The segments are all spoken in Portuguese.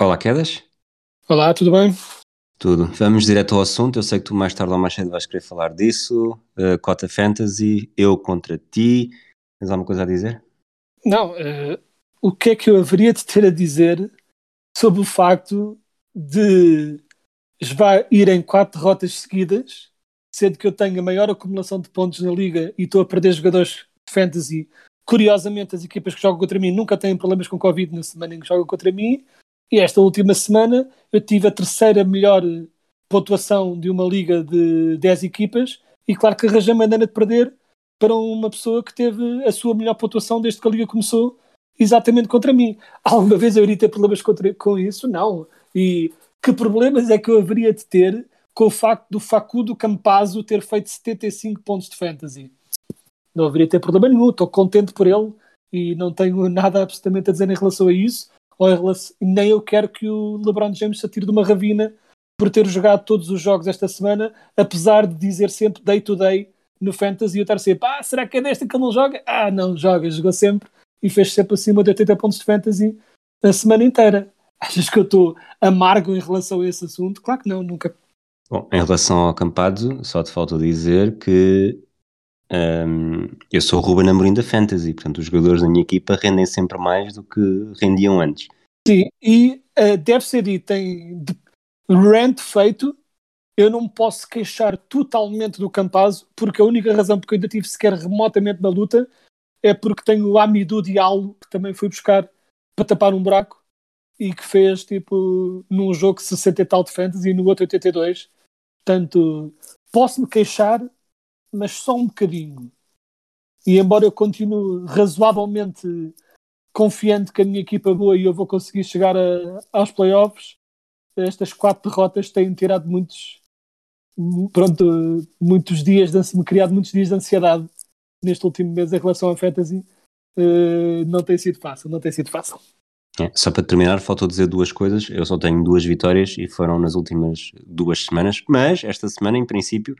Olá, Quedas. Olá, tudo bem? Tudo. Vamos direto ao assunto. Eu sei que tu mais tarde ou mais cedo vais querer falar disso. Uh, Cota Fantasy, eu contra ti. Tens alguma coisa a dizer? Não, eh, o que é que eu haveria de ter a dizer sobre o facto de ir em quatro derrotas seguidas, sendo que eu tenho a maior acumulação de pontos na liga e estou a perder jogadores de fantasy. Curiosamente, as equipas que jogam contra mim nunca têm problemas com Covid na semana em que jogam contra mim. E esta última semana eu tive a terceira melhor pontuação de uma liga de 10 equipas e claro que arranjei maneira de perder para uma pessoa que teve a sua melhor pontuação desde que a liga começou exatamente contra mim. Alguma vez eu iria ter problemas contra, com isso? Não. E que problemas é que eu haveria de ter com o facto do Facundo Campazzo ter feito 75 pontos de fantasy? Não haveria de ter problema nenhum. Estou contente por ele e não tenho nada absolutamente a dizer em relação a isso. Nem eu quero que o LeBron James se atire de uma ravina por ter jogado todos os jogos esta semana, apesar de dizer sempre day to day no fantasy eu estar sempre, ah, será que é desta que ele não joga? Ah, não, joga, jogou sempre e fez sempre acima de 80 pontos de fantasy a semana inteira. Achas que eu estou amargo em relação a esse assunto? Claro que não, nunca. Bom, em relação ao Campado, só te falta dizer que hum, eu sou o Ruben Amorim da Fantasy, portanto os jogadores da minha equipa rendem sempre mais do que rendiam antes. Sim, e uh, deve ser dito, rant feito, eu não me posso queixar totalmente do Campazzo, porque a única razão porque eu ainda estive sequer remotamente na luta é porque tenho o Amidou Diallo, que também fui buscar para tapar um buraco e que fez tipo num jogo 60 e tal de fantasy e no outro 82. Portanto, posso me queixar, mas só um bocadinho. E embora eu continue razoavelmente confiante que a minha equipa é boa e eu vou conseguir chegar a, aos playoffs, estas quatro derrotas têm tirado muitos pronto, muitos dias de, me criado muitos dias de ansiedade neste último mês em relação à fantasy. Uh, não tem sido fácil, não tem sido fácil. É, só para terminar, faltou dizer duas coisas. Eu só tenho duas vitórias e foram nas últimas duas semanas, mas esta semana, em princípio,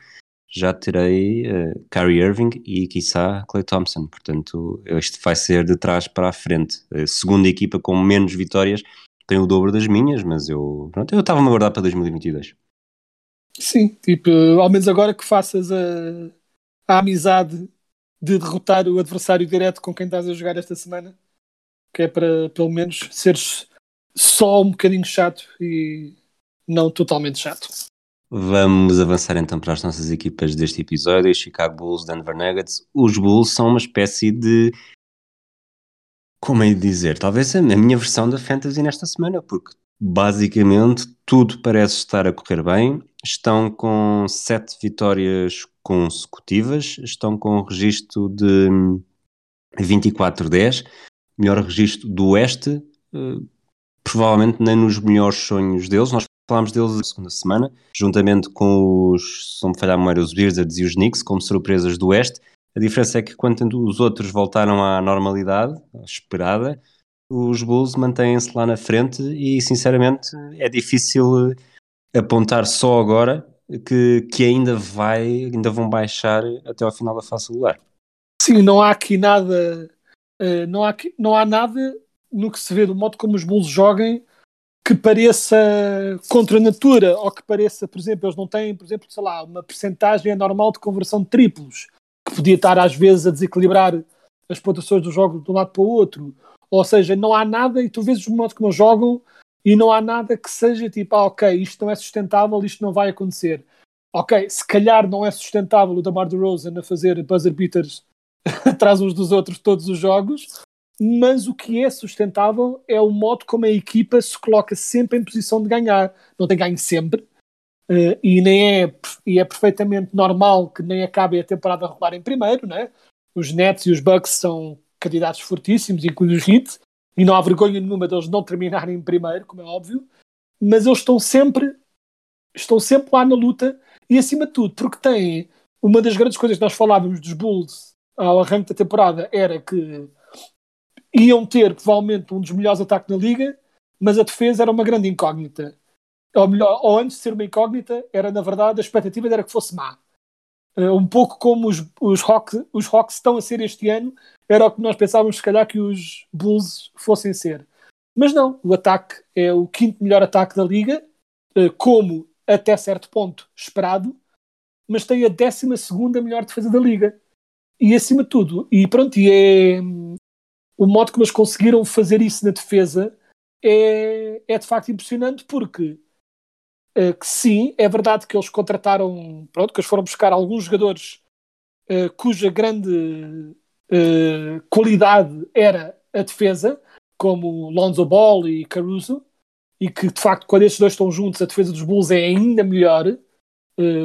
já terei uh, Kyrie Irving e, quiçá, Clay Thompson. Portanto, este vai ser de trás para a frente. A segunda equipa com menos vitórias tem o dobro das minhas, mas eu pronto, eu estava-me a guardar para 2022. Sim, tipo, ao menos agora que faças a, a amizade de derrotar o adversário direto com quem estás a jogar esta semana, que é para pelo menos seres só um bocadinho chato e não totalmente chato. Vamos avançar então para as nossas equipas deste episódio: Chicago Bulls, Denver Nuggets. Os Bulls são uma espécie de. Como é dizer? Talvez a minha versão da Fantasy nesta semana, porque basicamente tudo parece estar a correr bem. Estão com sete vitórias consecutivas, estão com um registro de 24-10, melhor registro do Oeste, uh, provavelmente nem nos melhores sonhos deles. Nós falámos deles na segunda semana, juntamente com os, se não me falhar memória, os Wizards e os Knicks, como surpresas do Oeste. A diferença é que quando os outros voltaram à normalidade, esperada, os Bulls mantêm-se lá na frente e, sinceramente, é difícil apontar só agora que, que ainda vai, ainda vão baixar até ao final da fase regular. Sim, não há aqui nada, uh, não, há aqui, não há nada no que se vê do modo como os Bulls joguem que pareça contra a natura ou que pareça, por exemplo, eles não têm, por exemplo, sei lá, uma percentagem anormal de conversão de triplos que podia estar às vezes a desequilibrar as pontuações do jogo de um lado para o outro. Ou seja, não há nada, e tu vês o modo como jogam, e não há nada que seja tipo, ah, ok, isto não é sustentável, isto não vai acontecer. Ok, se calhar não é sustentável o Damar DeRozan a fazer buzzer beaters atrás uns dos outros todos os jogos, mas o que é sustentável é o modo como a equipa se coloca sempre em posição de ganhar. Não tem ganho sempre, Uh, e nem é, e é perfeitamente normal que nem acabe a temporada regular em primeiro, né? Os Nets e os Bucks são candidatos fortíssimos, incluindo os Heat, e não há vergonha nenhuma deles não terminarem em primeiro, como é óbvio, mas eles estão sempre estão sempre lá na luta e acima de tudo, porque têm uma das grandes coisas que nós falávamos dos Bulls ao arranque da temporada era que iam ter provavelmente um dos melhores ataques na liga, mas a defesa era uma grande incógnita. Ou melhor, ou antes de ser uma incógnita, era na verdade a expectativa era que fosse má. Uh, um pouco como os, os, Hawks, os Hawks estão a ser este ano, era o que nós pensávamos se calhar que os Bulls fossem ser. Mas não, o ataque é o quinto melhor ataque da liga, uh, como até certo ponto esperado, mas tem a décima segunda melhor defesa da liga. E acima de tudo, e pronto, e é o modo como eles conseguiram fazer isso na defesa é, é de facto impressionante porque uh, sim, é verdade que eles contrataram, pronto, que eles foram buscar alguns jogadores uh, cuja grande uh, qualidade era a defesa, como Lonzo Ball e Caruso, e que de facto quando estes dois estão juntos a defesa dos Bulls é ainda melhor,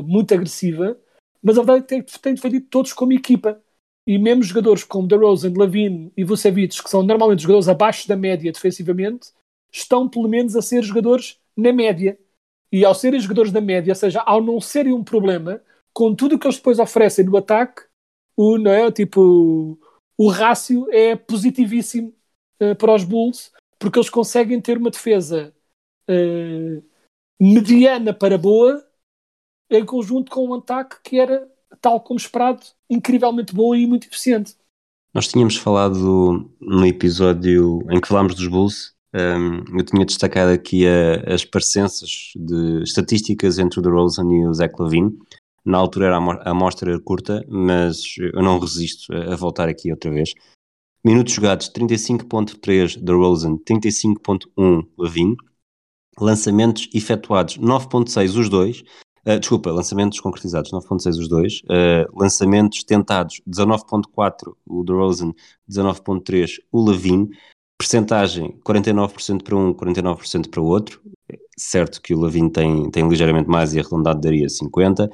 muito agressiva, mas a verdade é que tem defendido todos como equipa. E mesmo jogadores como DeRozan, Lavine e Vucevic, que são normalmente jogadores abaixo da média defensivamente, estão pelo menos a ser jogadores na média. E ao serem jogadores da média, ou seja, ao não serem um problema, com tudo o que eles depois oferecem no ataque, o, não é, tipo, o rácio é positivíssimo uh, para os Bulls, porque eles conseguem ter uma defesa uh, mediana para boa em conjunto com um ataque que era, tal como esperado, incrivelmente bom e muito eficiente. Nós tínhamos falado no episódio em que falámos dos Bulls, um, eu tinha destacado aqui a, as parecenças de estatísticas entre o DeRozan e o Zach Lavine. Na altura era a amostra curta, mas eu não resisto a, a voltar aqui outra vez. Minutos jogados 35.3 DeRozan, 35.1 Lavine. Lançamentos efetuados 9.6 os dois, Uh, desculpa, lançamentos concretizados 9.6 os dois, uh, lançamentos tentados 19.4 o DeRozan, 19.3 o Levine, percentagem 49% para um, 49% para o outro, certo que o Levine tem, tem ligeiramente mais e arredondado daria 50%.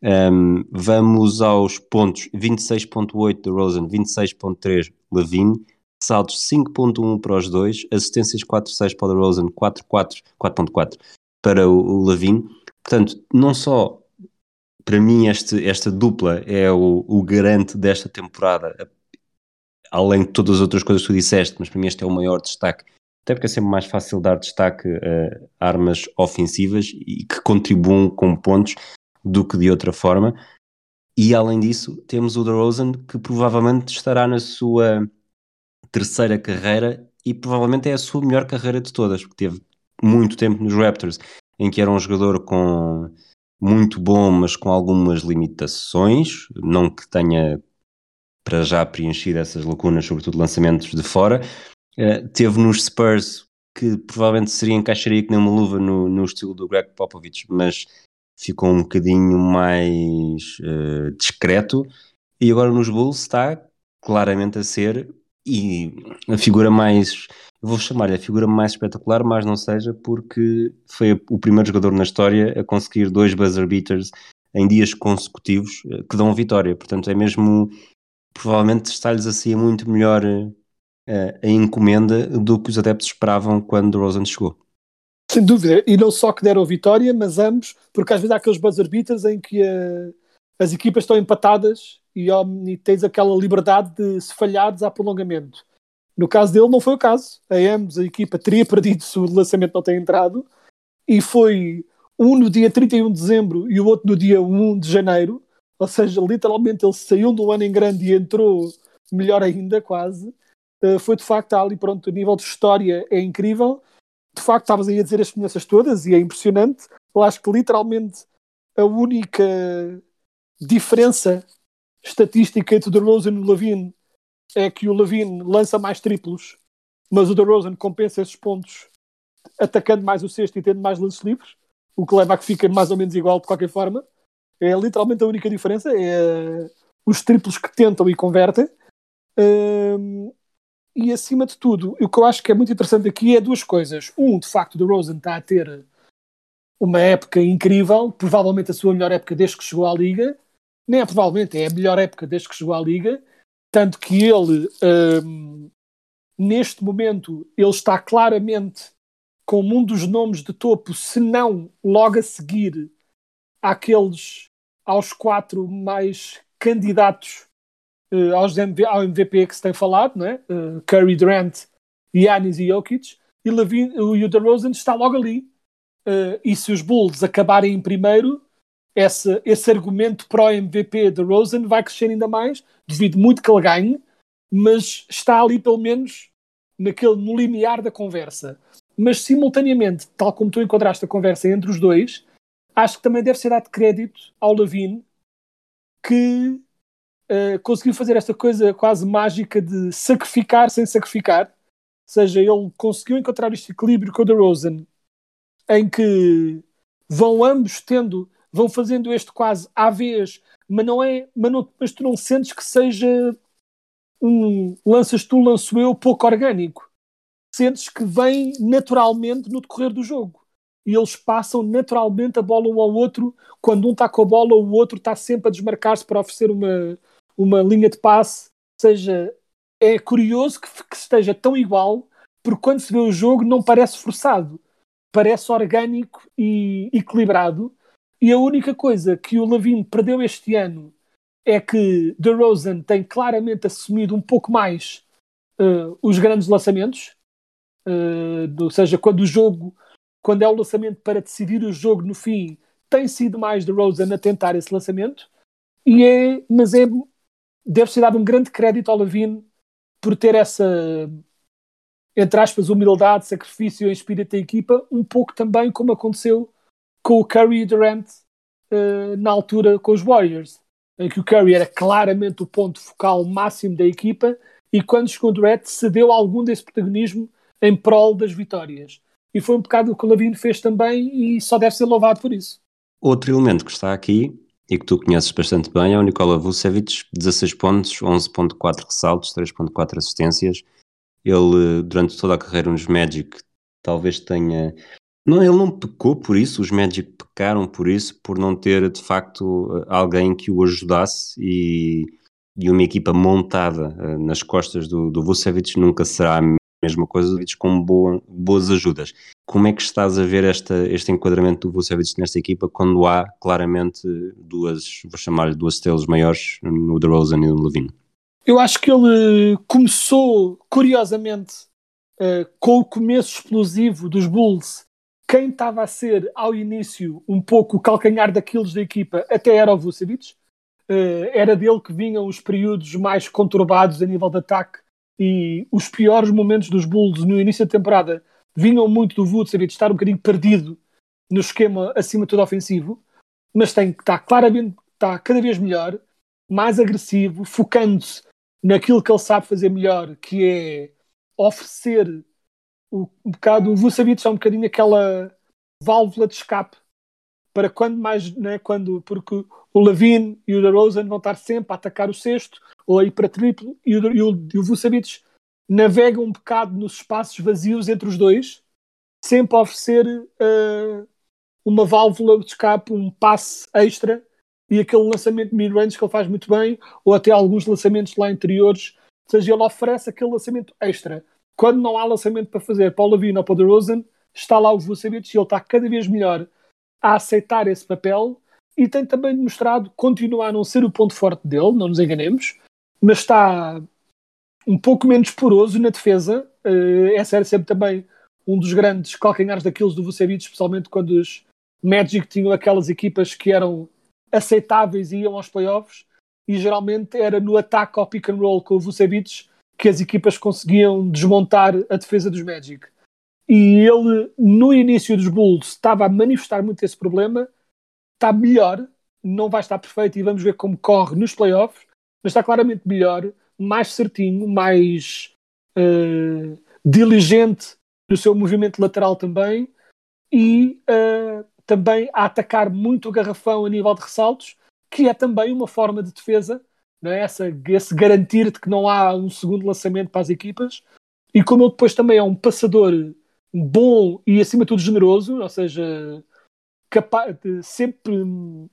Um, vamos aos pontos 26.8 DeRozan, 26.3 Levine, saltos 5.1 para os dois, assistências 4.6 para o 4.4 4.4 para o, o Levine Portanto, não só para mim este, esta dupla é o, o garante desta temporada, além de todas as outras coisas que tu disseste, mas para mim este é o maior destaque. Até porque é sempre mais fácil dar destaque a armas ofensivas e que contribuam com pontos do que de outra forma. E além disso, temos o DeRozan que provavelmente estará na sua terceira carreira e provavelmente é a sua melhor carreira de todas, porque teve muito tempo nos Raptors em que era um jogador com muito bom, mas com algumas limitações, não que tenha para já preenchido essas lacunas, sobretudo lançamentos de fora. Uh, teve nos Spurs, que provavelmente seria encaixaria que nem uma luva no, no estilo do Greg Popovich, mas ficou um bocadinho mais uh, discreto. E agora nos Bulls está claramente a ser e a figura mais vou chamar-lhe a figura mais espetacular, mas não seja porque foi o primeiro jogador na história a conseguir dois buzzer beaters em dias consecutivos eh, que dão vitória. Portanto, é mesmo provavelmente está-lhes assim muito melhor uh, a encomenda do que os adeptos esperavam quando Rosen chegou. Sem dúvida, e não só que deram vitória, mas ambos, porque às vezes há aqueles buzzer beaters em que uh, as equipas estão empatadas e, e tens aquela liberdade de se falhares há prolongamento. No caso dele, não foi o caso. A ambos, a equipa teria perdido se o lançamento não tem entrado. E foi um no dia 31 de dezembro e o outro no dia 1 de janeiro. Ou seja, literalmente ele saiu do ano em grande e entrou melhor ainda, quase. Uh, foi de facto ali, pronto, a nível de história é incrível. De facto, estavas aí a dizer as semelhanças todas e é impressionante. Eu acho que literalmente a única diferença estatística entre o DeRozan e o Lavine é que o Levine lança mais triplos, mas o DeRozan compensa esses pontos atacando mais o sexto e tendo mais lances livres, o que leva a que fique mais ou menos igual de qualquer forma. É literalmente a única diferença, é os triplos que tentam e convertem. Um, e acima de tudo, o que eu acho que é muito interessante aqui é duas coisas. Um, de facto, o DeRozan está a ter uma época incrível, provavelmente a sua melhor época desde que chegou à Liga. Nem é provavelmente, é a melhor época desde que chegou à Liga. Tanto que ele, hum, neste momento, ele está claramente como um dos nomes de topo, se não logo a seguir àqueles, aos quatro mais candidatos uh, aos MV, ao MVP que se tem falado, não é? Uh, Curry, Durant, Giannis e Jokic, e Levine, o DeRozan está logo ali. Uh, e se os Bulls acabarem em primeiro, esse, esse argumento pró-MVP de Rosen vai crescer ainda mais, devido muito que ele ganhe, mas está ali pelo menos naquele, no limiar da conversa. Mas simultaneamente, tal como tu encontraste a conversa entre os dois, acho que também deve ser dado crédito ao Levine que uh, conseguiu fazer esta coisa quase mágica de sacrificar sem sacrificar. Ou seja, ele conseguiu encontrar este equilíbrio com o DeRozan em que vão ambos tendo, vão fazendo este quase à vez, mas não é, mas, não, mas tu não sentes que seja um lanças tu, lanço eu, pouco orgânico. Sentes que vem naturalmente no decorrer do jogo. E eles passam naturalmente a bola um ao outro. Quando um está com a bola, o outro está sempre a desmarcar-se para oferecer uma, uma linha de passe. Ou seja, é curioso que, que esteja tão igual, porque quando se vê o jogo não parece forçado parece orgânico e equilibrado. E a única coisa que o Lavine perdeu este ano é que DeRozan tem claramente assumido um pouco mais uh, os grandes lançamentos. Uh, ou seja, quando o jogo, quando é o lançamento para decidir o jogo no fim, tem sido mais DeRozan a tentar esse lançamento. E é, mas é, deve ser dado um grande crédito ao Lavine por ter essa entre aspas, humildade, sacrifício e espírito da equipa, um pouco também como aconteceu com o Curry e Durant uh, na altura com os Warriors, em que o Curry era claramente o ponto focal máximo da equipa e quando chegou o Durant cedeu algum desse protagonismo em prol das vitórias. E foi um bocado o que o Lavino fez também e só deve ser louvado por isso. Outro elemento que está aqui e que tu conheces bastante bem é o Nikola Vucevic, 16 pontos, 11.4 ressaltos, 3.4 assistências, ele, durante toda a carreira nos Magic, talvez tenha. Não, ele não pecou por isso, os Magic pecaram por isso, por não ter de facto alguém que o ajudasse e, e uma equipa montada uh, nas costas do, do Vucevic nunca será a mesma coisa com boa, boas ajudas. Como é que estás a ver esta, este enquadramento do Vucevic nesta equipa quando há claramente duas, vou chamar-lhe duas estrelas maiores no DeRozan e no Levine? Eu acho que ele começou, curiosamente, uh, com o começo explosivo dos Bulls. Quem estava a ser, ao início, um pouco o calcanhar daqueles da equipa, até era o Vucevic. Uh, era dele que vinham os períodos mais conturbados a nível de ataque e os piores momentos dos Bulls no início da temporada vinham muito do Vucevic estar um bocadinho perdido no esquema acima de tudo ofensivo, mas tem que estar claramente está cada vez melhor, mais agressivo, focando-se naquilo que ele sabe fazer melhor, que é oferecer o, um bocado, o Vucevic é um bocadinho aquela válvula de escape para quando mais, né, quando, porque o Levine e o DeRozan vão estar sempre a atacar o sexto ou a ir para triplo e o, e o, e o Vucevic navega um bocado nos espaços vazios entre os dois, sempre a oferecer uh, uma válvula de escape, um passe extra e aquele lançamento mid-range que ele faz muito bem, ou até alguns lançamentos lá interiores, ou seja, ele oferece aquele lançamento extra. Quando não há lançamento para fazer para o Lavino ou para o DeRozan, está lá o Vucevic e ele está cada vez melhor a aceitar esse papel e tem também demonstrado continuar a não ser o ponto forte dele, não nos enganemos, mas está um pouco menos poroso na defesa. Uh, essa era sempre também um dos grandes calcanhares daqueles do Vucevic, especialmente quando os Magic tinham aquelas equipas que eram aceitáveis e iam aos playoffs e geralmente era no ataque ao pick and roll com o Vucevic que as equipas conseguiam desmontar a defesa dos Magic. E ele, no início dos Bulls, estava a manifestar muito esse problema. Está melhor, não vai estar perfeito e vamos ver como corre nos playoffs, mas está claramente melhor, mais certinho, mais uh, diligente no seu movimento lateral também e uh, também a atacar muito o garrafão a nível de ressaltos, que é também uma forma de defesa, não é? Essa, esse garantir de que não há um segundo lançamento para as equipas. E como ele depois também é um passador bom e acima de tudo generoso, ou seja, capa- de sempre hum,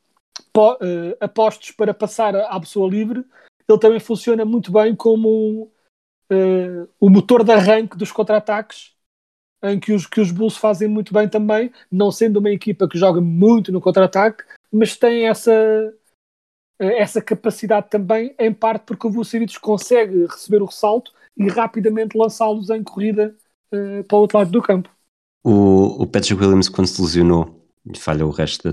po- eh, apostos para passar à pessoa livre, ele também funciona muito bem como eh, o motor de arranque dos contra-ataques, em que os, que os Bulls fazem muito bem também, não sendo uma equipa que joga muito no contra-ataque, mas tem essa, essa capacidade também, em parte porque o Vucevic consegue receber o ressalto e rapidamente lançá-los em corrida eh, para o outro lado do campo. O, o Patrick Williams, quando se lesionou e falha o resto da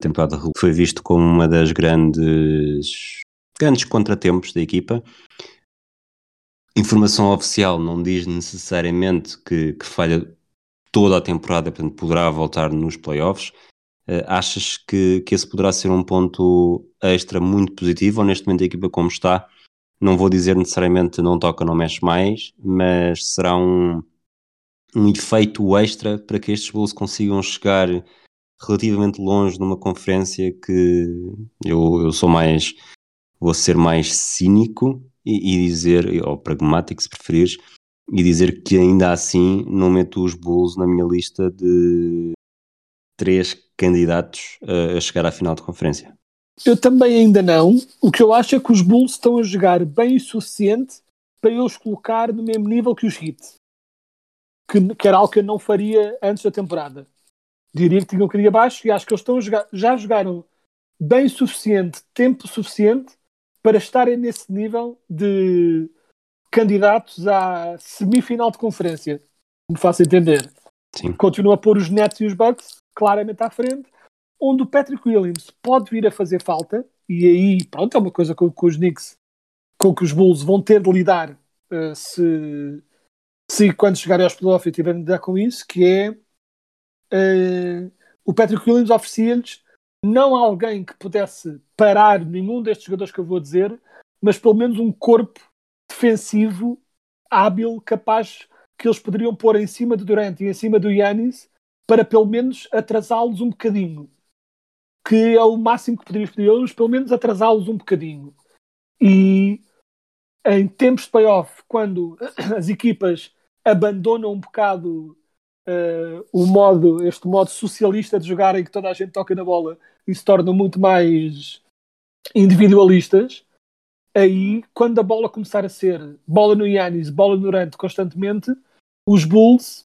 temporada, foi visto como uma das grandes, grandes contratempos da equipa. Informação oficial não diz necessariamente que, que falha toda a temporada, portanto poderá voltar nos playoffs. Eh, achas que, que esse poderá ser um ponto extra muito positivo ou neste momento a equipa como está? Não vou dizer necessariamente não toca, não mexe mais, mas será um, um efeito extra para que estes Bulls consigam chegar relativamente longe numa conferência que eu, eu sou mais, vou ser mais cínico e, e dizer, ou pragmático se preferires, e dizer que ainda assim não meto os Bulls na minha lista de três candidatos a, chegar à final de conferência. Eu também ainda não. O que eu acho é que os Bulls estão a jogar bem o suficiente para eu os colocar no mesmo nível que os Heat. Que, que era algo que eu não faria antes da temporada. Diria que tinham um bocadinho abaixo e acho que eles estão a jogar, já jogaram bem o suficiente, tempo suficiente para estarem nesse nível de candidatos à semifinal de conferência. Me faço entender. Sim. Continua a pôr os Nets e os Bucks claramente à frente, onde o Patrick Williams pode vir a fazer falta, e aí, pronto, é uma coisa com, com os Knicks, com que os Bulls vão ter de lidar uh, se, se quando chegarem aos playoffs tiverem de lidar com isso, que é uh, o Patrick Williams oferecia-lhes não alguém que pudesse parar nenhum destes jogadores que eu vou dizer, mas pelo menos um corpo defensivo hábil, capaz que eles poderiam pôr em cima do Durant e em cima do Yannis para pelo menos atrasá-los um bocadinho. Que é o máximo que poderias pedir eles, pelo menos atrasá-los um bocadinho. E em tempos de playoff, quando as equipas abandonam um bocado uh, o modo, este modo socialista de jogar em que toda a gente toca na bola e se tornam muito mais individualistas, aí quando a bola começar a ser bola no Yannis, bola no Durant constantemente, os Bulls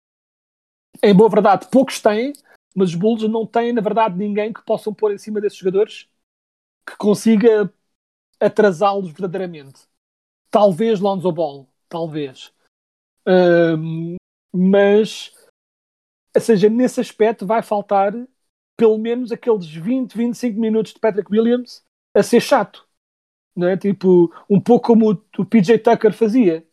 em boa verdade, poucos têm, mas os Bulls não têm, na verdade, ninguém que possam pôr em cima desses jogadores que consiga atrasá-los verdadeiramente. Talvez Lonzo Ball, talvez. Um, mas, ou seja, nesse aspecto vai faltar pelo menos aqueles 20, 25 minutos de Patrick Williams a ser chato. Não é? Tipo, um pouco como o, PJ Tucker fazia.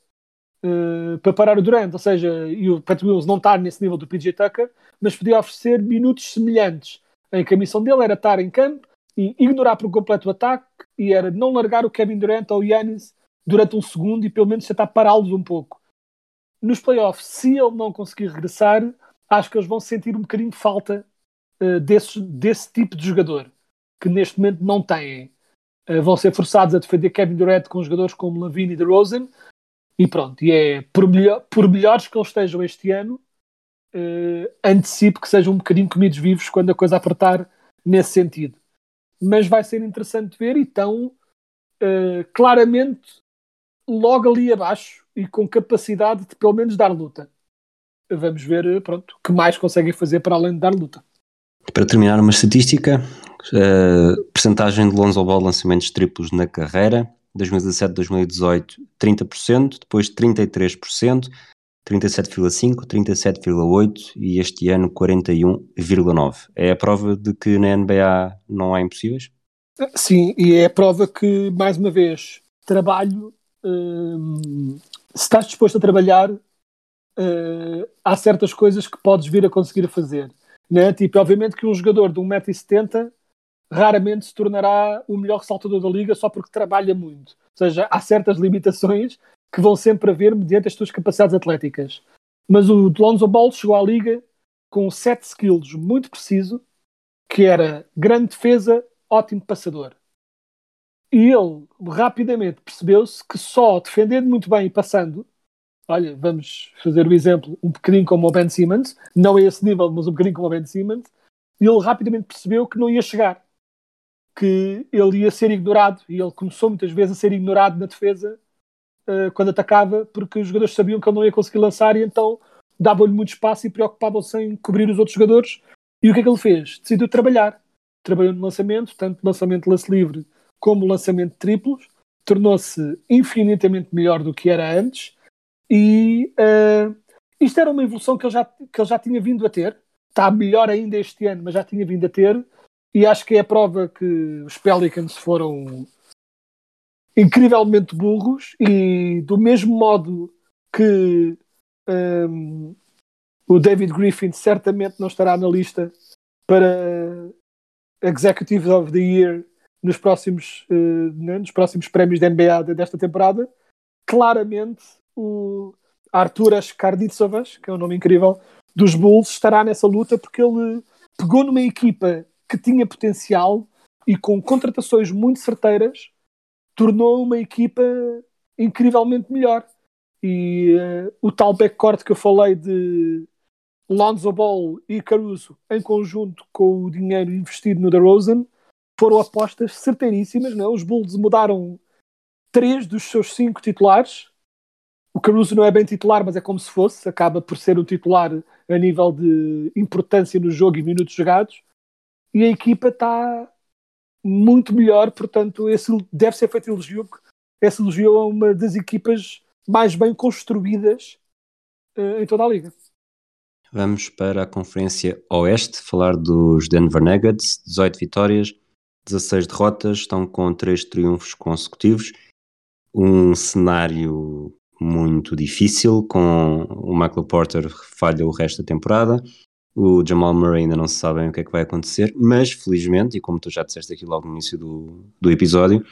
Uh, para parar o Durant, ou seja, e o Pat Williams não está nesse nível do PJ Tucker, mas podia oferecer minutos semelhantes, em que a missão dele era estar em campo e ignorar por completo o ataque e era não largar o Kevin Durant ou o Yannis durante um segundo e pelo menos tentar pará-los um pouco. Nos playoffs, se ele não conseguir regressar, acho que eles vão sentir um bocadinho de falta uh, desse, desse tipo de jogador, que neste momento não têm. Uh, vão ser forçados a defender Kevin Durant com jogadores como Lavine e DeRozan, e pronto, e é por, melhor, por melhores que eles estejam este ano, uh, antecipo que sejam um bocadinho comidos vivos quando a coisa apertar nesse sentido. Mas vai ser interessante ver e estão uh, claramente logo ali abaixo e com capacidade de pelo menos dar luta. Vamos ver pronto, o que mais conseguem fazer para além de dar luta. Para terminar, uma estatística: uh, percentagem de Lonzo Ball lançamentos triplos na carreira 2017, 2018, 30%, depois 33%, 37,5%, 37,8% e este ano 41,9%. É a prova de que na NBA não há impossíveis? Sim, e é a prova que, mais uma vez, trabalho, hum, se estás disposto a trabalhar, hum, há certas coisas que podes vir a conseguir fazer. Né? Tipo, obviamente que um jogador de 1,70m raramente se tornará o melhor ressaltador da liga só porque trabalha muito. Ou seja, há certas limitações que vão sempre haver mediante as suas capacidades atléticas. Mas o Lonzo Ball chegou à liga com sete skills muito preciso, que era grande defesa, ótimo passador. E ele rapidamente percebeu-se que só defendendo muito bem e passando, olha, vamos fazer o exemplo um bocadinho como o Ben Simmons, não é esse nível, mas um bocadinho como o Ben Simmons, ele rapidamente percebeu que não ia chegar, que ele ia ser ignorado e ele começou muitas vezes a ser ignorado na defesa uh, quando atacava, porque os jogadores sabiam que ele não ia conseguir lançar e então davam-lhe muito espaço e preocupavam-se em cobrir os outros jogadores. E o que é que ele fez? Decidiu trabalhar. Trabalhou no lançamento, tanto lançamento de lance livre como lançamento de triplos, tornou-se infinitamente melhor do que era antes e uh, isto era uma evolução que ele, já, que ele já tinha vindo a ter. Está melhor ainda este ano, mas já tinha vindo a ter. E acho que é a prova que os Pelicans foram incrivelmente burros e do mesmo modo que um, o David Griffin certamente não estará na lista para Executive of the Year nos próximos, uh, né, nos próximos prémios da NBA desta temporada, claramente o Arturas Karditsovas, que é um nome incrível, dos Bulls, estará nessa luta porque ele pegou numa equipa que tinha potencial e com contratações muito certeiras tornou uma equipa incrivelmente melhor. E uh, o tal backcourt que eu falei de Lonzo Ball e Caruso, em conjunto com o dinheiro investido no DeRozan, foram apostas certeiríssimas. Não? É? Os Bulls mudaram três dos seus cinco titulares. O Caruso não é bem titular, mas é como se fosse. Acaba por ser o titular a nível de importância no jogo e minutos jogados. E a equipa está muito melhor, portanto, esse deve ser feito elogio, porque esse elogio é uma das equipas mais bem construídas uh, em toda a liga. Vamos para a Conferência Oeste, falar dos Denver Nuggets, 18 vitórias, 16 derrotas, estão com 3 triunfos consecutivos. Um cenário muito difícil, com o Michael Porter falha o resto da temporada. O Jamal Murray ainda não se sabe o que é que vai acontecer, mas felizmente, e como tu já disseste aqui logo no início do, do episódio,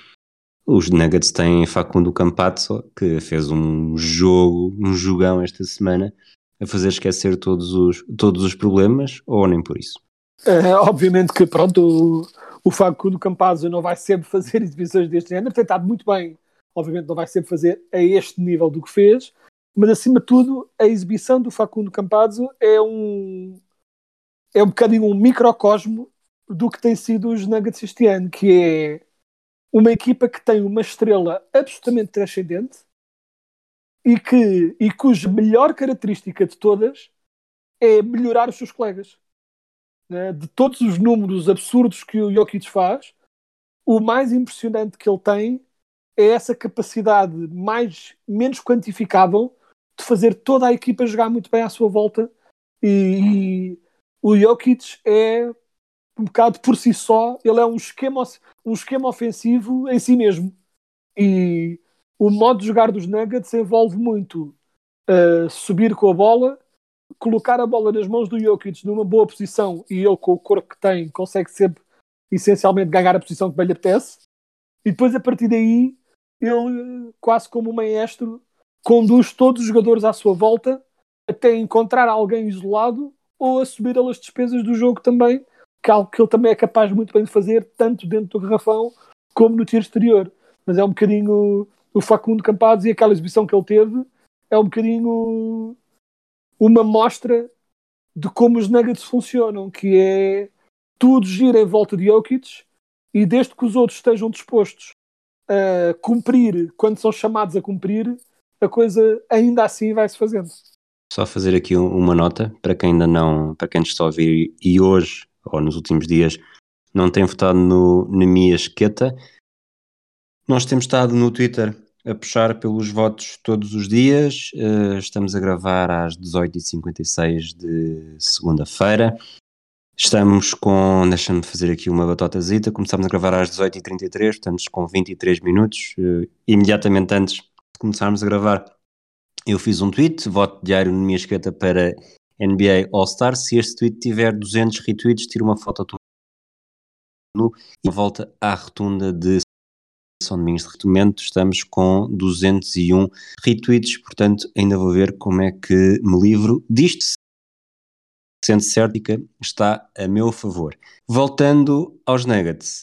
os Nuggets têm Facundo Campazzo, que fez um jogo, um jogão esta semana, a fazer esquecer todos os, todos os problemas, ou nem por isso? É, obviamente que, pronto, o, o Facundo Campazzo não vai sempre fazer exibições deste género, tem estado muito bem, obviamente não vai sempre fazer a este nível do que fez, mas acima de tudo, a exibição do Facundo Campazzo é um, é um bocadinho um microcosmo do que tem sido os Nuggets este ano, que é uma equipa que tem uma estrela absolutamente transcendente e, que, e cuja melhor característica de todas é melhorar os seus colegas. Né? De todos os números absurdos que o Jokic faz, o mais impressionante que ele tem é essa capacidade mais menos quantificável de fazer toda a equipa jogar muito bem à sua volta e, e o Jokic é um bocado por si só, ele é um esquema, um esquema ofensivo em si mesmo. E o modo de jogar dos Nuggets envolve muito uh, subir com a bola, colocar a bola nas mãos do Jokic numa boa posição e ele, com o corpo que tem, consegue sempre essencialmente ganhar a posição que bem lhe apetece. E depois, a partir daí, ele, quase como um maestro, conduz todos os jogadores à sua volta até encontrar alguém isolado ou assumir ele as despesas do jogo também, que é algo que ele também é capaz muito bem de fazer, tanto dentro do garrafão como no tiro exterior. Mas é um bocadinho o Facundo Campados e aquela exibição que ele teve é um bocadinho uma mostra de como os Nuggets funcionam, que é tudo gira em volta de Jokic e desde que os outros estejam dispostos a cumprir quando são chamados a cumprir, a coisa ainda assim vai-se fazendo. Só fazer aqui uma nota para quem ainda não, para quem está a ouvir e hoje ou nos últimos dias não tem votado no Nemia Esqueta. Nós temos estado no Twitter a puxar pelos votos todos os dias. Uh, estamos a gravar às 18h56 de segunda-feira. Estamos com, deixa-me fazer aqui uma batotazita, começámos a gravar às 18h33, estamos com 23 minutos. Uh, imediatamente antes de começarmos a gravar, eu fiz um tweet, voto diário na minha esquerda para NBA All-Star. Se este tweet tiver 200 retweets, tiro uma foto no e volta à rotunda de São Domingos de Retomento. Estamos com 201 retweets, portanto, ainda vou ver como é que me livro disto. Sendo cértica, está a meu favor. Voltando aos Nuggets,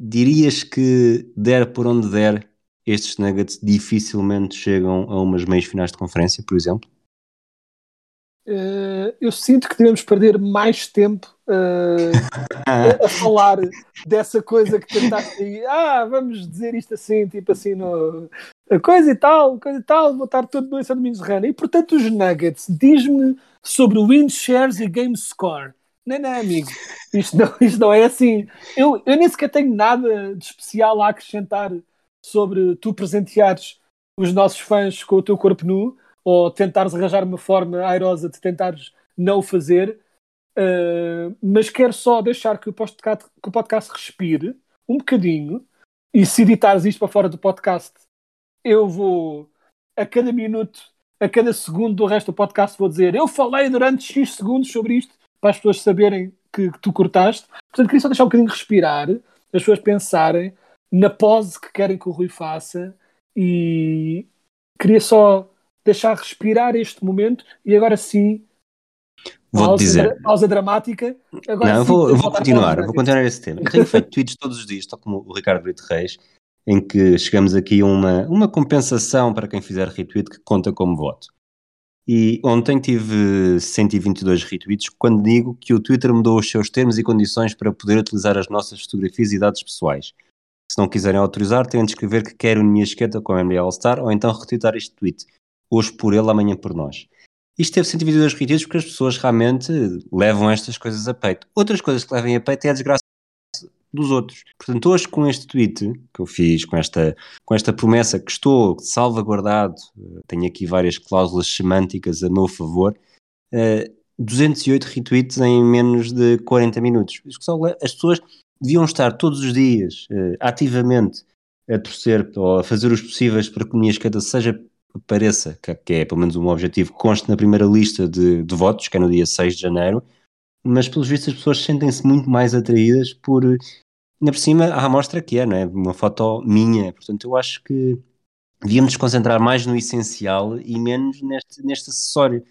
dirias que der por onde der, estes Nuggets dificilmente chegam a umas meias finais de conferência, por exemplo? eh, eu sinto que devemos perder mais tempo eh, a, a falar dessa coisa que tentaste aí. Ah, vamos dizer isto assim, tipo assim, no, a coisa e tal, coisa e tal, vou estar todo no São Domingos de Rana. E portanto, os Nuggets, diz-me sobre win shares e game score. Não, não, amigo, isto não, isto não é assim. Eu, eu nem sequer tenho nada de especial a acrescentar sobre tu presenteares os nossos fãs com o teu corpo nu ou tentares arranjar uma forma airosa de tentares não o fazer. Uh, mas quero só deixar que o, podcast, que o podcast respire um bocadinho e se editares isto para fora do podcast, eu vou a cada minuto, a cada segundo do resto do podcast, vou dizer eu falei durante X segundos sobre isto para as pessoas saberem que, que tu cortaste. Portanto, queria só deixar um bocadinho respirar, as pessoas pensarem na pose que querem que o Rui faça e queria só deixar respirar este momento e agora sim Vou pausa, dizer. pausa dramática. Agora Não, eu vou, eu vou continuar, vou continuar esse tema. Eu tenho feito tweets todos os dias, tal como o Ricardo Brito Reis, em que chegamos aqui a uma, uma compensação para quem fizer retweet que conta como voto. E ontem tive 122 retweets quando digo que o Twitter mudou os seus termos e condições para poder utilizar as nossas fotografias e dados pessoais. Se não quiserem autorizar, têm de escrever que querem unir a esquerda com a NBA All-Star ou então retweetar este tweet. Hoje por ele, amanhã por nós. Isto teve 122 retweets porque as pessoas realmente levam estas coisas a peito. Outras coisas que levem a peito é a desgraça dos outros. Portanto, hoje com este tweet que eu fiz, com esta, com esta promessa que estou salvaguardado, eh, tenho aqui várias cláusulas semânticas a meu favor, eh, 208 retweets em menos de 40 minutos. As pessoas deviam estar todos os dias eh, ativamente a torcer ou a fazer os possíveis para que a minha esquerda seja pareça, que, que é pelo menos um objetivo, conste na primeira lista de, de votos, que é no dia 6 de janeiro, mas pelos vistos as pessoas sentem-se muito mais atraídas por, ainda por cima, a amostra que é, não é? Uma foto minha, portanto eu acho que devíamos nos concentrar mais no essencial e menos neste, neste acessório.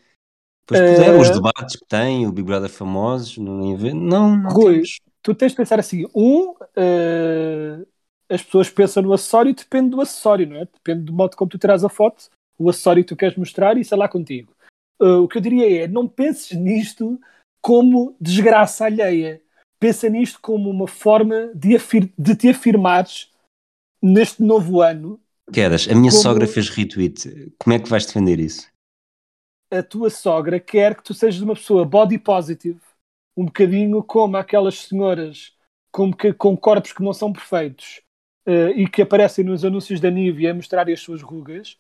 Pois Eh, puderam, os debates que tem, o Big Brother famosos, não, não, não Rui, temos. Tu tens de pensar assim: um, eh, as pessoas pensam no acessório e depende do acessório, não é? Depende do modo como tu tiras a foto, o acessório que tu queres mostrar e é lá contigo. Eh, o que eu diria é: não penses nisto como desgraça alheia. Pensa nisto como uma forma de, de te afirmares neste novo ano. Quedas, a minha Como- sogra fez retweet. Como é que vais defender isso? A tua sogra quer que tu sejas uma pessoa body positive, um bocadinho como aquelas senhoras com, com corpos que não são perfeitos eh, e que aparecem nos anúncios da Nivea a mostrarem as suas rugas.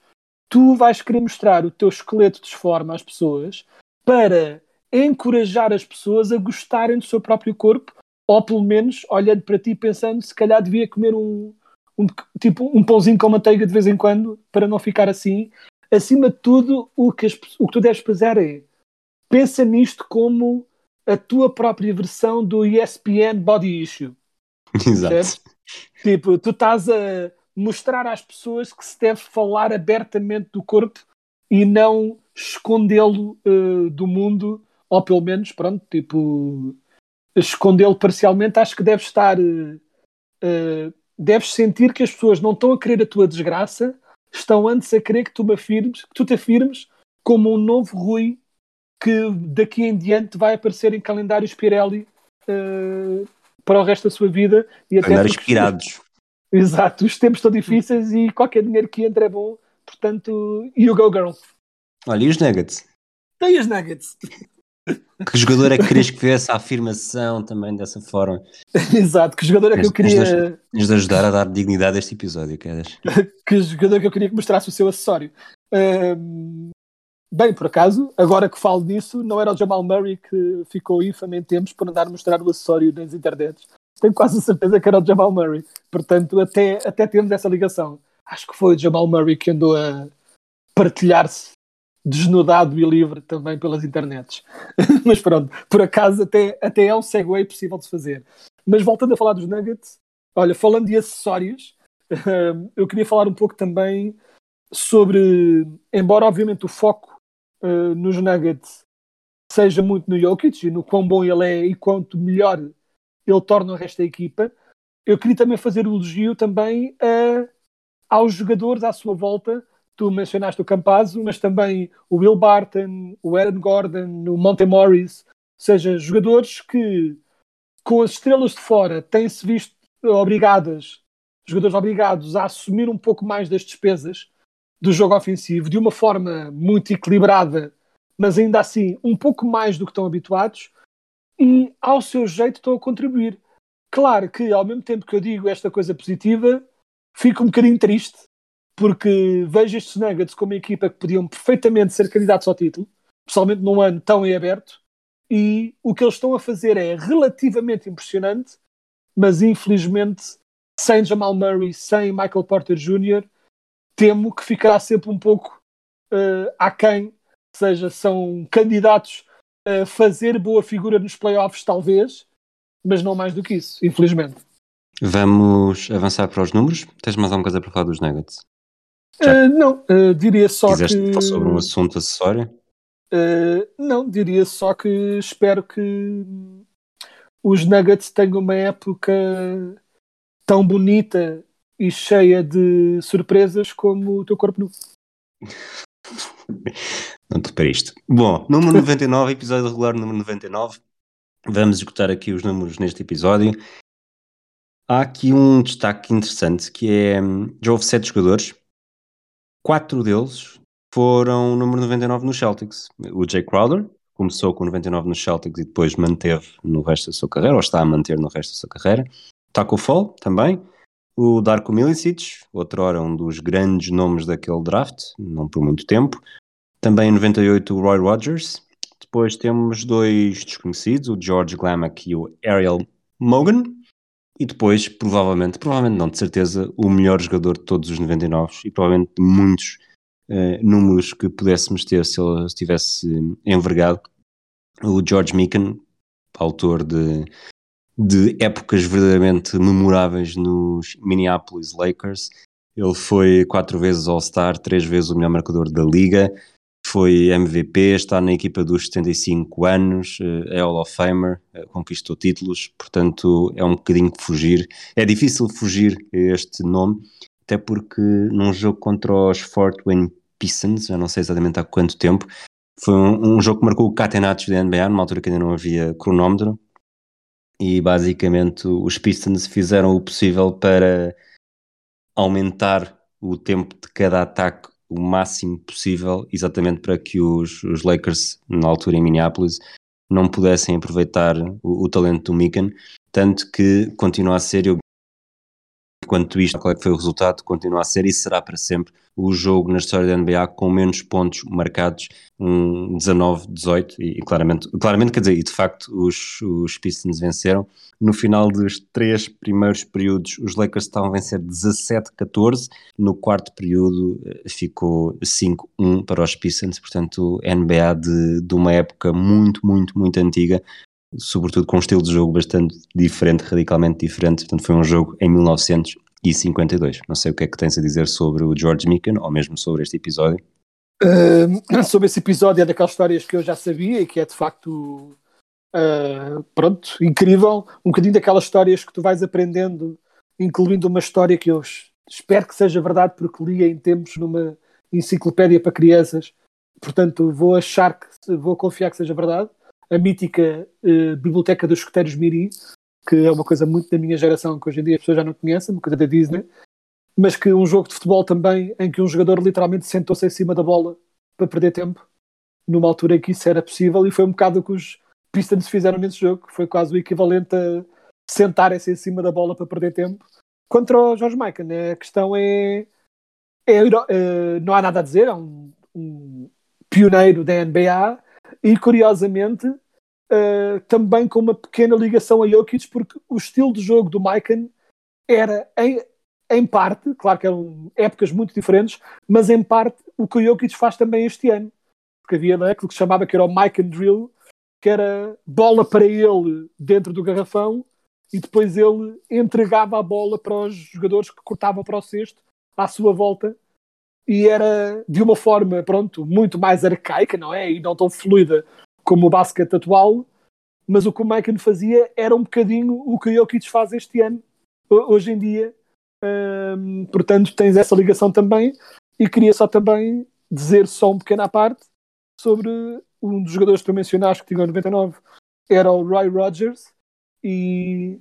Tu vais querer mostrar o teu esqueleto de forma às pessoas para encorajar as pessoas a gostarem do seu próprio corpo, ou pelo menos olhando para ti pensando se calhar devia comer um, um tipo um pãozinho com manteiga de vez em quando para não ficar assim. Acima de tudo, o que, as o que tu deves fazer é pensa nisto como a tua própria versão do ESPN Body Issue. Exato. Percebes? Tipo, tu estás a mostrar às pessoas que se deve falar abertamente do corpo e não escondê-lo eh, do mundo, ou pelo menos, pronto, tipo, escondê-lo parcialmente. Acho que deves estar, eh, eh, deves sentir que as pessoas não estão a querer a tua desgraça, estão antes a querer que tu, me afirmes, que tu te afirmes como um novo Rui que daqui em diante vai aparecer em calendários Pirelli eh, para o resto da sua vida e até porque- inspirados. Exato, os tempos estão difíceis e qualquer dinheiro que entra é bom, portanto, you go girl. Olha, e os Nuggets? Tem as nuggets. Que jogador é que querias que fizesse a afirmação também dessa forma? Exato, que jogador é que eu queria de ajudar a dar dignidade a este episódio, queres? que jogador que eu queria que mostrasse o seu acessório. Ahm, bem, por acaso, agora que falo disso, não era o Jamal Murray que ficou infame em tempos por andar a mostrar o acessório nas internets. Tenho quase certeza que era o Jamal Murray. Portanto, até, até temos essa ligação. Acho que foi o Jamal Murray que andou a partilhar-se desnudado e livre também pelas internets. Mas pronto, por acaso até, até é um segue possível de fazer. Mas voltando a falar dos Nuggets, olha, falando de acessórios, eu queria falar um pouco também sobre, embora obviamente o foco uh, nos Nuggets seja muito no Jokic e no quão bom ele é e quanto melhor ele torna o resto da equipa, eu queria também fazer o elogio também a, aos jogadores à sua volta. Tu mencionaste o Campazzo, mas também o Will Barton, o Aaron Gordon, o Monte Morris, seja, jogadores que com as estrelas de fora têm-se visto obrigadas, jogadores obrigados a assumir um pouco mais das despesas do jogo ofensivo de uma forma muito equilibrada, mas ainda assim um pouco mais do que estão habituados e ao seu jeito estão a contribuir. Claro que ao mesmo tempo que eu digo esta coisa positiva, fico um bocadinho triste porque vejo estes Nuggets como uma equipa que podiam perfeitamente ser candidatos ao título, especialmente num ano tão em aberto, e o que eles estão a fazer é relativamente impressionante, mas infelizmente sem Jamal Murray, sem Michael Porter Jr., temo que ficará sempre um pouco uh, aquém, ou seja, são candidatos a fazer boa figura nos playoffs, talvez, mas não mais do que isso, infelizmente. Vamos avançar para os números? Tens mais alguma coisa para falar dos Nuggets? Uh, não, uh, diria só Quiseste que. falar sobre um assunto acessório? Uh, não, diria só que espero que os Nuggets tenham uma época tão bonita e cheia de surpresas como o teu corpo nu. Não para isto. Bom, número 99, episódio regular número 99. Vamos escutar aqui os números neste episódio. Há aqui um destaque interessante que é hum, já houve sete jogadores, quatro deles foram número 99 no Celtics. O Jay Crowder começou com 99 no Celtics e depois manteve no resto da sua carreira, ou está a manter no resto da sua carreira. Taco Fall também. O Darko Milicic, outrora um dos grandes nomes daquele draft, não por muito tempo. Também em 98 o Roy Rogers. Depois temos dois desconhecidos, o George Glamack e o Ariel Mogan. E depois, provavelmente, provavelmente não, de certeza, o melhor jogador de todos os 99 e provavelmente de muitos uh, números que pudéssemos ter se ele estivesse envergado. O George Mikan, autor de, de épocas verdadeiramente memoráveis nos Minneapolis Lakers. Ele foi quatro vezes All-Star, três vezes o melhor marcador da liga, foi MVP, está na equipa dos 75 anos, é Hall of Famer, conquistou títulos, portanto é um bocadinho de fugir. É difícil fugir a este nome, até porque num jogo contra os Fort Wayne Pistons, já não sei exatamente há quanto tempo, foi um, um jogo que marcou o catenatos da NBA, numa altura que ainda não havia cronómetro, e basicamente os Pistons fizeram o possível para aumentar o tempo de cada ataque o máximo possível, exatamente para que os, os Lakers, na altura em Minneapolis, não pudessem aproveitar o, o talento do Mikan, tanto que continua a ser, eu Enquanto isto, qual é que foi o resultado, continua a ser e será para sempre o jogo na história da NBA com menos pontos marcados, um 19-18, e, e, claramente, claramente, quer dizer, e de facto os, os Pistons venceram. No final dos três primeiros períodos, os Lakers estavam a vencer 17-14, no quarto período eh, ficou 5-1 para os Pistons, portanto, NBA de, de uma época muito, muito, muito antiga, sobretudo com um estilo de jogo bastante diferente, radicalmente diferente. Portanto, foi um jogo em 1952. Não sei o que é que tens a dizer sobre o George Mikan ou mesmo sobre este episódio. Uh, sobre esse episódio é daquelas histórias que eu já sabia e que é de facto uh, pronto, incrível. Um bocadinho daquelas histórias que tu vais aprendendo, incluindo uma história que eu espero que seja verdade porque li em tempos numa enciclopédia para crianças. Portanto, vou achar que vou confiar que seja verdade a mítica uh, Biblioteca dos Escuteiros Miri, que é uma coisa muito da minha geração, que hoje em dia as pessoas já não conhecem, uma coisa da Disney, mas que um jogo de futebol também, em que um jogador literalmente sentou-se em cima da bola para perder tempo, numa altura em que isso era possível, e foi um bocado o que os Pistons fizeram nesse jogo, foi quase o equivalente a sentarem-se em cima da bola para perder tempo, contra o George Michael. Né? A questão é, é uh, não há nada a dizer, é um, um pioneiro da NBA, e curiosamente uh, também com uma pequena ligação a Jokic, porque o estilo de jogo do Maiken era em, em parte, claro que eram épocas muito diferentes, mas em parte o que o Jokic faz também este ano. Porque havia né, aquilo que chamava que era o Maiken Drill, que era bola para ele dentro do garrafão e depois ele entregava a bola para os jogadores que cortavam para o cesto à sua volta e era de uma forma, pronto, muito mais arcaica, não é? E não tão fluida como o basquete atual, mas o que o Maiken fazia era um bocadinho o que o Jokic faz este ano, hoje em dia. Portanto, tens essa ligação também. E queria só também dizer só um pequeno à parte sobre um dos jogadores que tu mencionaste que tinha 99 era o Roy Rogers e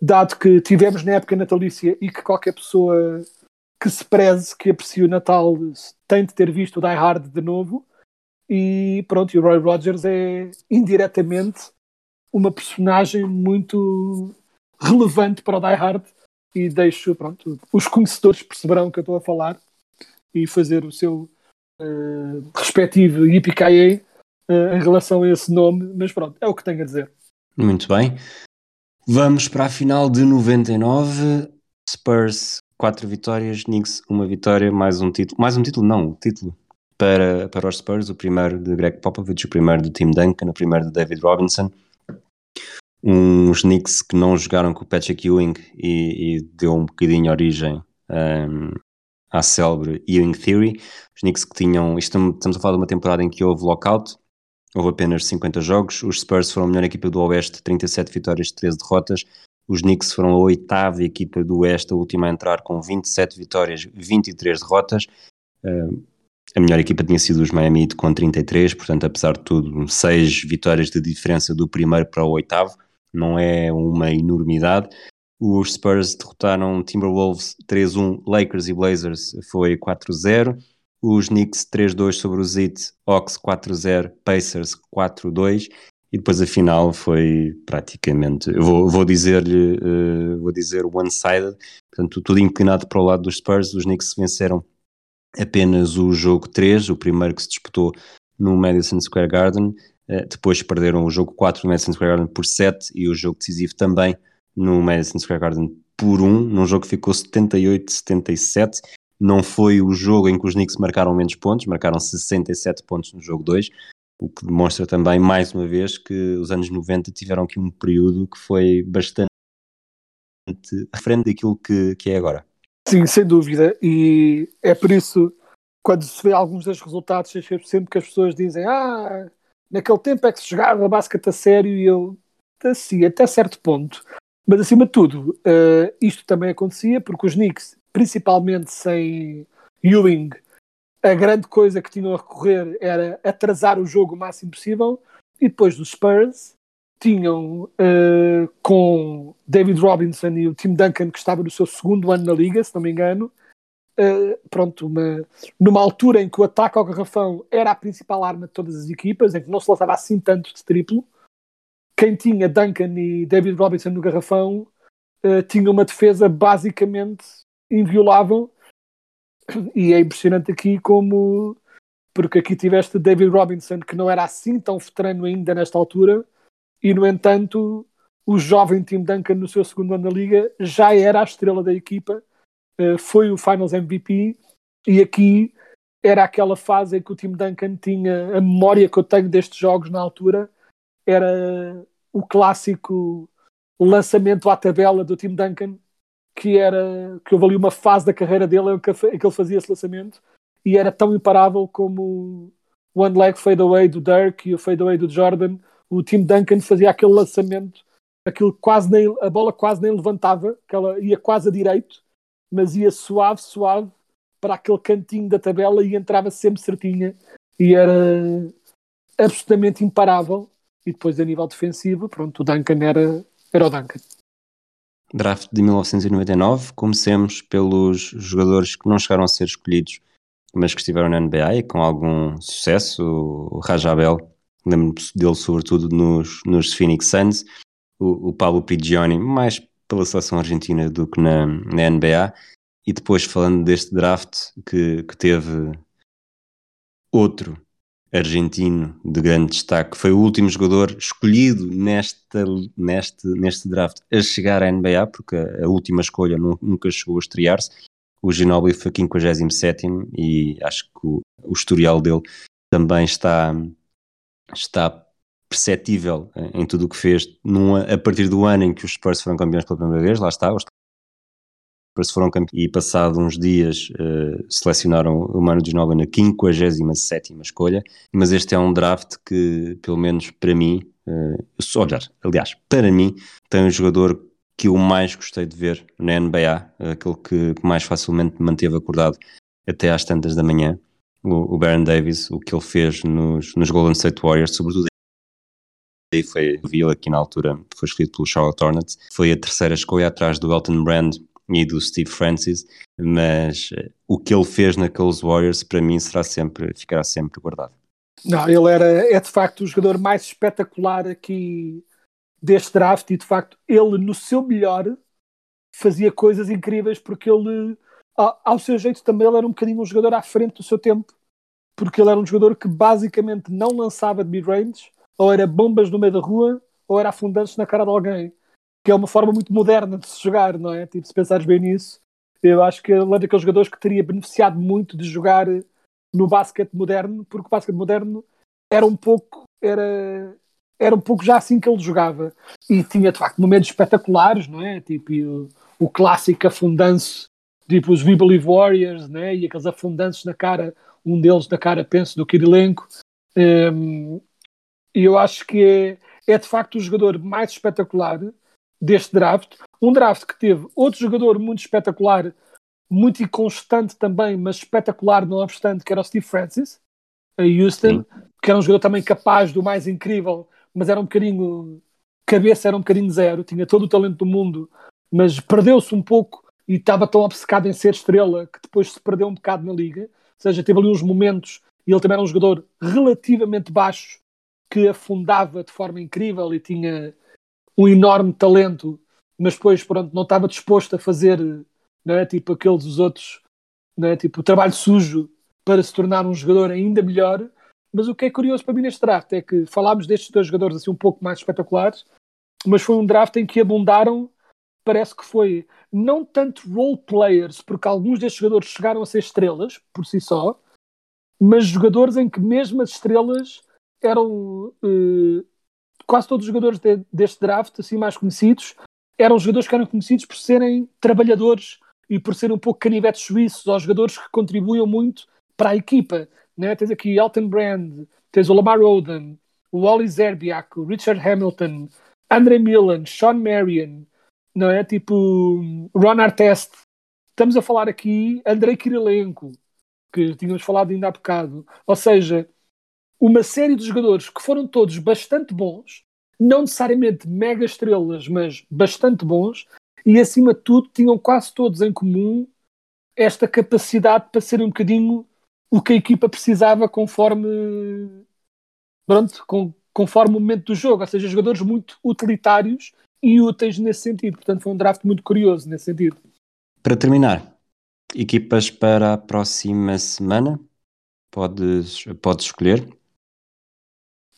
dado que tivemos na época natalícia e que qualquer pessoa que se preze, que aprecie o Natal, tem de ter visto o Die Hard de novo e pronto, e o Roy Rogers é indiretamente uma personagem muito relevante para o Die Hard e deixo, pronto, os conhecedores perceberão que eu estou a falar e fazer o seu uh, respectivo yippee uh, em relação a esse nome, mas pronto, é o que tenho a dizer. Muito bem. Vamos para a final de 99. Spurs, 4 vitórias, Knicks, uma vitória, mais um título. Mais um título, não, título para, para os Spurs, o primeiro de Greg Popovich, o primeiro do Tim Duncan, o primeiro de David Robinson. Uns Knicks que não jogaram com o Patrick Ewing e, e deu um bocadinho origem um, à célebre Ewing Theory. Os Knicks que tinham, estamos a falar de uma temporada em que houve lockout, houve apenas 50 jogos. Os Spurs foram a melhor equipa do Oeste, 37 vitórias, 13 derrotas. Os Knicks foram a oitava equipa do Oeste, a última a entrar com 27 vitórias, 23 derrotas. Uh, a melhor equipa tinha sido os Miami Heat com 33, portanto, apesar de tudo, 6 vitórias de diferença do primeiro para o oitavo. Não é uma enormidade. Os Spurs derrotaram Timberwolves 3-1, Lakers e Blazers foi 4-0. Os Knicks 3-2 sobre os Heat, Hawks 4-0, Pacers 4-2 e depois a final foi praticamente, eu vou, vou dizer-lhe, uh, vou dizer one-sided, portanto tudo inclinado para o lado dos Spurs, os Knicks venceram apenas o jogo 3, o primeiro que se disputou no Madison Square Garden, uh, depois perderam o jogo 4 no Madison Square Garden por 7 e o jogo decisivo também no Madison Square Garden por 1, num jogo que ficou 78-77, não foi o jogo em que os Knicks marcaram menos pontos, marcaram 67 pontos no jogo 2, o que demonstra também, mais uma vez, que os anos 90 tiveram aqui um período que foi bastante diferente daquilo que, que é agora. Sim, sem dúvida. E é por isso, quando se vê alguns dos resultados, sempre que as pessoas dizem ah, naquele tempo é que se jogava basquete a sério e eu, assim, até certo ponto. Mas acima de tudo, uh, isto também acontecia porque os Knicks, principalmente sem Ewing, a grande coisa que tinham a recorrer era atrasar o jogo o máximo possível. E depois dos Spurs tinham uh, com David Robinson e o Tim Duncan que estava no seu segundo ano na liga, se não me engano uh, pronto, uma, numa altura em que o ataque ao garrafão era a principal arma de todas as equipas, em que não se lançava assim tanto de triplo quem tinha Duncan e David Robinson no garrafão uh, tinha uma defesa basicamente inviolável e é impressionante aqui como porque aqui tiveste David Robinson que não era assim tão veterano ainda nesta altura e no entanto o jovem Tim Duncan no seu segundo ano na liga já era a estrela da equipa uh, foi o Finals MVP e aqui era aquela fase em que o Tim Duncan tinha a memória que eu tenho destes jogos na altura era o clássico lançamento à tabela do Tim Duncan que era que houve ali uma fase da carreira dele em que, em que ele fazia esse lançamento e era tão imparável como o One Leg Fadeaway do Dirk e o Fadeaway do Jordan. O Tim Duncan fazia aquele lançamento, aquilo quase nem, a bola quase nem levantava, que ela ia quase a direito, mas ia suave, suave para aquele cantinho da tabela e entrava sempre certinha e era absolutamente imparável. E depois, a nível defensivo, pronto, o Duncan era, era o Duncan draft de 1999. Comecemos pelos jogadores que não chegaram a ser escolhidos, mas que estiveram na NBA e com algum sucesso. O Rajabel, lembro-me dele sobretudo nos, nos Phoenix Suns. O, o Paulo Prigioni, mais pela seleção argentina do que na, na NBA. E depois falando deste draft que, que teve outro argentino de grande destaque. Foi o último jogador escolhido nesta, neste, neste draft a chegar à NBA, porque a, última escolha nunca chegou a estrear-se. O Ginobili foi 57 e acho que o, o historial dele também está, está perceptível em tudo o que fez num, a partir do ano em que os Spurs foram campeões pela primeira vez, lá está, os se foram campeões e passado uns dias uh, selecionaram o Manu Ginobili na 57 escolha, mas este é um draft que, pelo menos para mim, uh, olhar, aliás, para mim, tem um jogador que eu mais gostei de ver na NBA, aquele que mais facilmente me manteve acordado até às tantas da manhã. O, o Baron Davis, o que ele fez nos, nos Golden State Warriors, sobretudo aí foi, vi ele aqui na altura, foi escolhido pelo Charlotte Hornets, foi a terceira escolha atrás do Elton Brand e do Steve Francis, mas uh, o que ele fez naqueles Warriors para mim será sempre, ficará sempre guardado. Não, ele era, é de facto o jogador mais espetacular aqui deste draft e de facto ele no seu melhor fazia coisas incríveis porque ele ao seu jeito também ele era um bocadinho um jogador à frente do seu tempo porque ele era um jogador que basicamente não lançava de mid-range ou era bombas no meio da rua ou era afundantes na cara de alguém que é uma forma muito moderna de se jogar, não é? Tipo, se pensares bem nisso, eu acho que ele é daqueles jogadores que teria beneficiado muito de jogar no basquete moderno, porque o basquete moderno era um pouco, era, era um pouco já assim que ele jogava. E tinha, de facto, momentos espetaculares, não é? Tipo, o, o clássico afundanço, tipo os We Believe Warriors, né? E aqueles afundanços na cara, um deles na cara, penso, do Kirilenko. Um, e eu acho que é, é de facto o jogador mais espetacular deste draft. Um draft que teve outro jogador muito espetacular, muito inconstante também, mas espetacular não obstante, que era o Steve Francis, a Houston, Sim. que era um jogador também capaz do mais incrível, mas era um bocadinho cabeça era um bocadinho zero, tinha todo o talento do mundo, mas perdeu-se um pouco e estava tão obcecado em ser estrela que depois se perdeu um bocado na liga. Ou seja, teve ali uns momentos e ele também era um jogador relativamente baixo que afundava de forma incrível e tinha um enorme talento, mas depois pronto, não estava disposto a fazer não é, tipo aqueles os outros, não é, tipo o trabalho sujo para se tornar um jogador ainda melhor. Mas o que é curioso para mim neste draft é que falámos destes dois jogadores assim um pouco mais espetaculares, mas foi um draft em que abundaram, parece que foi não tanto role players, porque alguns destes jogadores chegaram a ser estrelas por si só, mas jogadores em que mesmo as estrelas eram uh, quase todos os jogadores de, deste draft, assim mais conhecidos, eram jogadores que eram conhecidos por serem trabalhadores e por serem um pouco canivetes suíços, ou jogadores que contribuíam muito para a equipa. Né? Tens aqui Elton Brand, tens o Lamar Odom, o Wally Zerbiak, o Richard Hamilton, Andre Millen, Sean Marion, não é? Tipo Ron Artest. Estamos a falar aqui Andrei Kirilenko, que tínhamos falado ainda há bocado. Ou seja, uma série de jogadores que foram todos bastante bons, não necessariamente mega estrelas, mas bastante bons, e acima de tudo tinham quase todos em comum esta capacidade para ser um bocadinho o que a equipa precisava conforme pronto, com, conforme o momento do jogo, ou seja, jogadores muito utilitários e úteis nesse sentido. Portanto, foi um draft muito curioso nesse sentido. Para terminar, equipas para a próxima semana? Podes, podes escolher.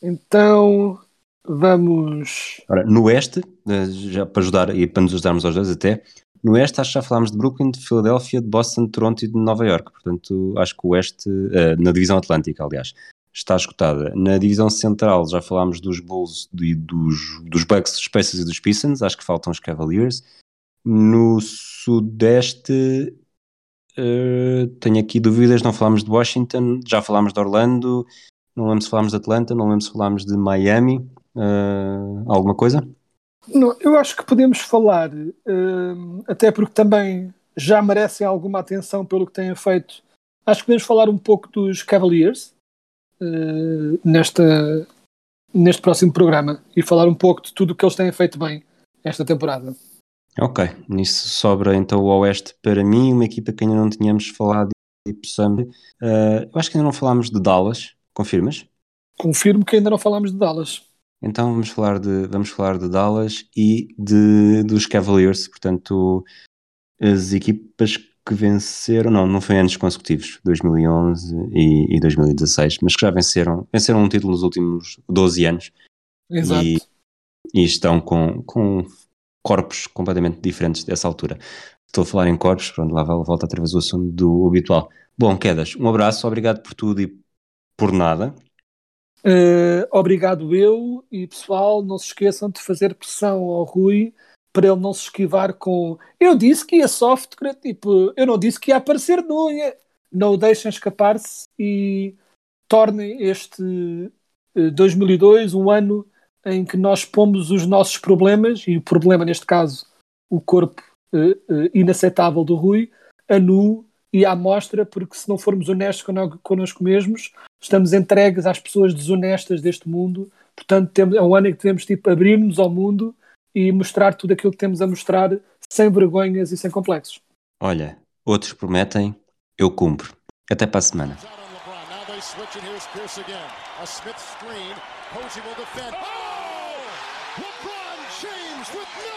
Então vamos. Ora, no Oeste, eh, já para ajudar e para nos ajudarmos aos dois até, no Oeste acho que já falámos de Brooklyn, de Filadélfia, de Boston, de Toronto e de Nova York. Portanto, acho que o Oeste, uh, na divisão Atlântica, aliás, está escutada. Na divisão Central já falámos dos Bulls e dos, dos Bucks, dos Pacers e dos Pistons. Acho que faltam os Cavaliers. No Sudeste uh, tenho aqui dúvidas, não falámos de Washington, já falámos de Orlando, não lembro se falámos de Atlanta, não lembro se falámos de Miami. Uh, alguma coisa? Não, eu acho que podemos falar, uh, até porque também já merecem alguma atenção pelo que têm feito. Acho que podemos falar um pouco dos Cavaliers uh, nesta, neste próximo programa e falar um pouco de tudo o que eles têm feito bem esta temporada. Ok, nisso sobra então o Oeste para mim, uma equipa que ainda não tínhamos falado e possamos. Uh, eu acho que ainda não falámos de Dallas, Confirmas? Confirmo que ainda não falámos de Dallas. Então vamos falar de, vamos falar de Dallas e de, dos Cavaliers, portanto, as equipas que venceram, não, não foi anos consecutivos, 2011 e, e 2016, mas que já venceram, venceram um título nos últimos 12 anos. Exato. E, e estão com, com corpos completamente diferentes dessa altura. Estou a falar em corpos, pronto, lá volta outra vez o assunto do habitual. Bom, Quedas, um abraço, obrigado por tudo e por nada. Uh, obrigado eu e pessoal, não se esqueçam de fazer pressão ao Rui para ele não se esquivar com eu disse que ia software, tipo, eu não disse que ia aparecer não, não o deixem escapar-se e tornem este uh, 2002 um ano em que nós pomos os nossos problemas e o problema neste caso o corpo uh, inaceitável do Rui a nu e à mostra, porque se não formos honestos conno- connosco mesmos, estamos entregues às pessoas desonestas deste mundo. Portanto, temos, é um ano em que devemos tipo, abrir-nos ao mundo e mostrar tudo aquilo que temos a mostrar sem vergonhas e sem complexos. Olha, outros prometem, eu cumpro. Até para a semana. Out on LeBron.